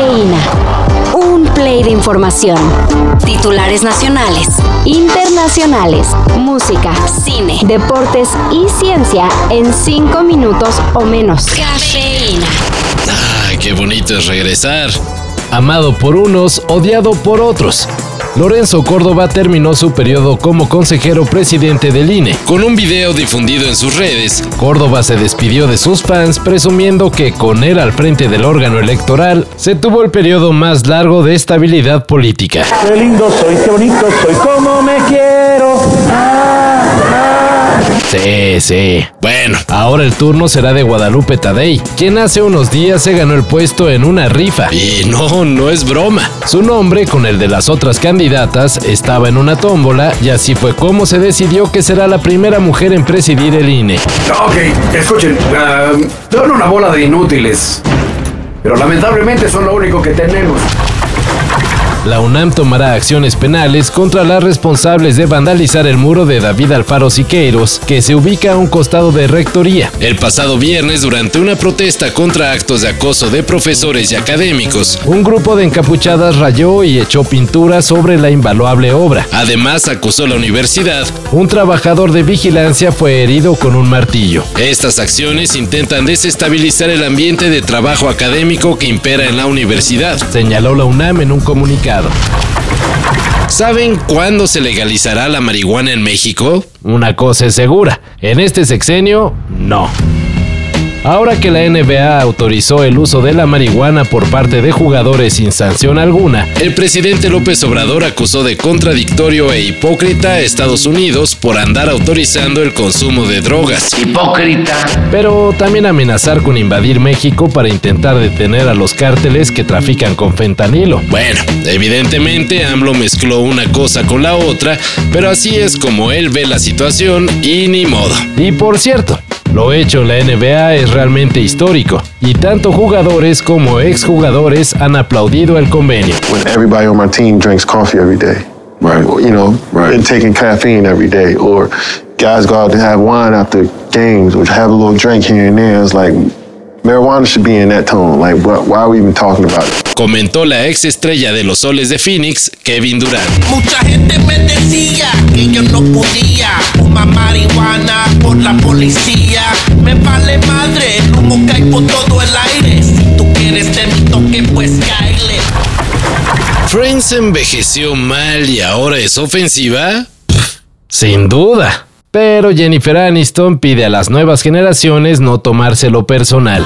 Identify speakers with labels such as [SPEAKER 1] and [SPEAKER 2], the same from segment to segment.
[SPEAKER 1] Cafeína. Un play de información. Titulares nacionales, internacionales, música, cine, deportes y ciencia en cinco minutos o menos. Cafeína.
[SPEAKER 2] Ay, qué bonito es regresar.
[SPEAKER 3] Amado por unos, odiado por otros. Lorenzo Córdoba terminó su periodo como consejero presidente del INE.
[SPEAKER 2] Con un video difundido en sus redes,
[SPEAKER 3] Córdoba se despidió de sus fans presumiendo que con él al frente del órgano electoral se tuvo el periodo más largo de estabilidad política.
[SPEAKER 4] Qué lindo soy, qué bonito soy, como me
[SPEAKER 3] Sí, sí. Bueno, ahora el turno será de Guadalupe Tadei, quien hace unos días se ganó el puesto en una rifa.
[SPEAKER 2] y no, no es broma.
[SPEAKER 3] Su nombre, con el de las otras candidatas, estaba en una tómbola y así fue como se decidió que será la primera mujer en presidir el INE.
[SPEAKER 5] Ok, escuchen, ah, son una bola de inútiles. Pero lamentablemente son lo único que tenemos.
[SPEAKER 3] La UNAM tomará acciones penales contra las responsables de vandalizar el muro de David Alfaro Siqueiros, que se ubica a un costado de rectoría.
[SPEAKER 2] El pasado viernes, durante una protesta contra actos de acoso de profesores y académicos,
[SPEAKER 3] Un grupo de encapuchadas rayó y echó pintura sobre la invaluable obra.
[SPEAKER 2] además acusó la universidad.
[SPEAKER 3] Un trabajador de vigilancia fue herido con un martillo.
[SPEAKER 2] Estas acciones intentan desestabilizar el ambiente de trabajo académico que impera en la universidad.
[SPEAKER 3] Señaló la UNAM en un comunicado.
[SPEAKER 2] ¿Saben cuándo se legalizará la marihuana en México?
[SPEAKER 3] Una cosa es segura, en este sexenio, no. Ahora que la NBA autorizó el uso de la marihuana por parte de jugadores sin sanción alguna,
[SPEAKER 2] El presidente López Obrador acusó de contradictorio e hipócrita a Estados Unidos por andar autorizando el consumo de drogas.
[SPEAKER 5] Hipócrita.
[SPEAKER 3] pero también amenazar con invadir México para intentar detener a los cárteles que trafican con fentanilo.
[SPEAKER 2] Bueno, evidentemente AMLO mezcló una cosa con la otra, pero así es como él ve la situación y ni modo.
[SPEAKER 3] Y por cierto, lo hecho en la NBA es realmente histórico, y tanto jugadores como exjugadores han aplaudido el convenio.
[SPEAKER 6] when everybody on my team drinks coffee every day. Right. You know,
[SPEAKER 7] Right.
[SPEAKER 6] and taking caffeine every day. Or guys go out to have wine after games or have a little drink here and there. It's like marijuana should be in that tone. Like, what, why are we even talking about it?
[SPEAKER 2] Comentó la ex estrella de los soles de Phoenix, Kevin Durant.
[SPEAKER 8] Mucha gente me decía que yo no podía
[SPEAKER 2] ¿Friends envejeció mal y ahora es ofensiva?
[SPEAKER 3] Sin duda. Pero Jennifer Aniston pide a las nuevas generaciones no tomárselo personal.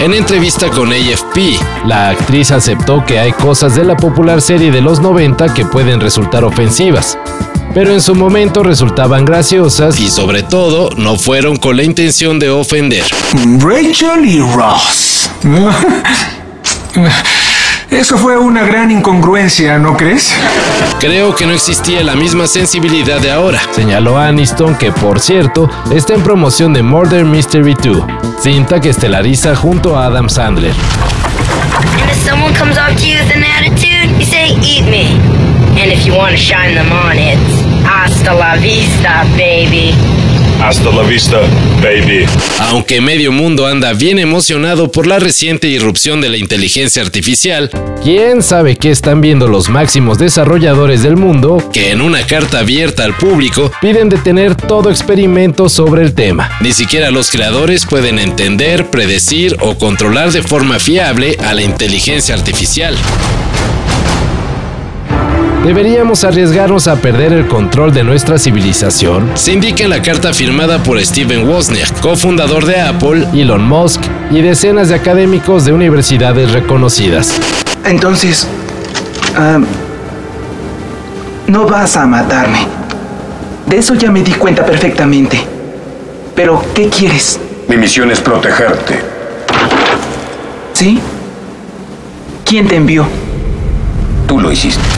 [SPEAKER 2] En entrevista con AFP,
[SPEAKER 3] La actriz aceptó que hay cosas de la popular serie de los 90 que pueden resultar ofensivas, pero en su momento resultaban graciosas
[SPEAKER 2] y sobre todo, no fueron con la intención de ofender.
[SPEAKER 7] Rachel y Ross. Eso fue una gran incongruencia, ¿no crees?
[SPEAKER 2] Creo que no existía la misma sensibilidad de ahora.
[SPEAKER 3] Señaló Aniston que, por cierto, está en promoción de Murder Mystery 2, cinta que estelariza junto a Adam Sandler.
[SPEAKER 9] And if someone comes up to you with an attitude, you say, eat me. And if you want to shine them on, it's hasta la vista, baby.
[SPEAKER 10] Hasta la vista, baby.
[SPEAKER 2] Aunque medio mundo anda bien emocionado por la reciente irrupción de la inteligencia artificial,
[SPEAKER 3] ¿Quién sabe qué están viendo los máximos desarrolladores del mundo
[SPEAKER 2] que en una carta abierta al público,
[SPEAKER 3] piden detener todo experimento sobre el tema?
[SPEAKER 2] ni siquiera los creadores pueden entender, predecir o controlar de forma fiable a la inteligencia artificial.
[SPEAKER 3] ¿Deberíamos arriesgarnos a perder el control de nuestra civilización?
[SPEAKER 2] Se indica en la carta firmada por Steven Wozniak, cofundador de Apple,
[SPEAKER 3] Elon Musk y decenas de académicos de universidades reconocidas.
[SPEAKER 7] Entonces, no vas a matarme. De eso ya me di cuenta perfectamente. Pero, ¿qué quieres?
[SPEAKER 10] Mi misión es protegerte.
[SPEAKER 7] ¿Sí? ¿Quién te envió?
[SPEAKER 10] Tú lo hiciste.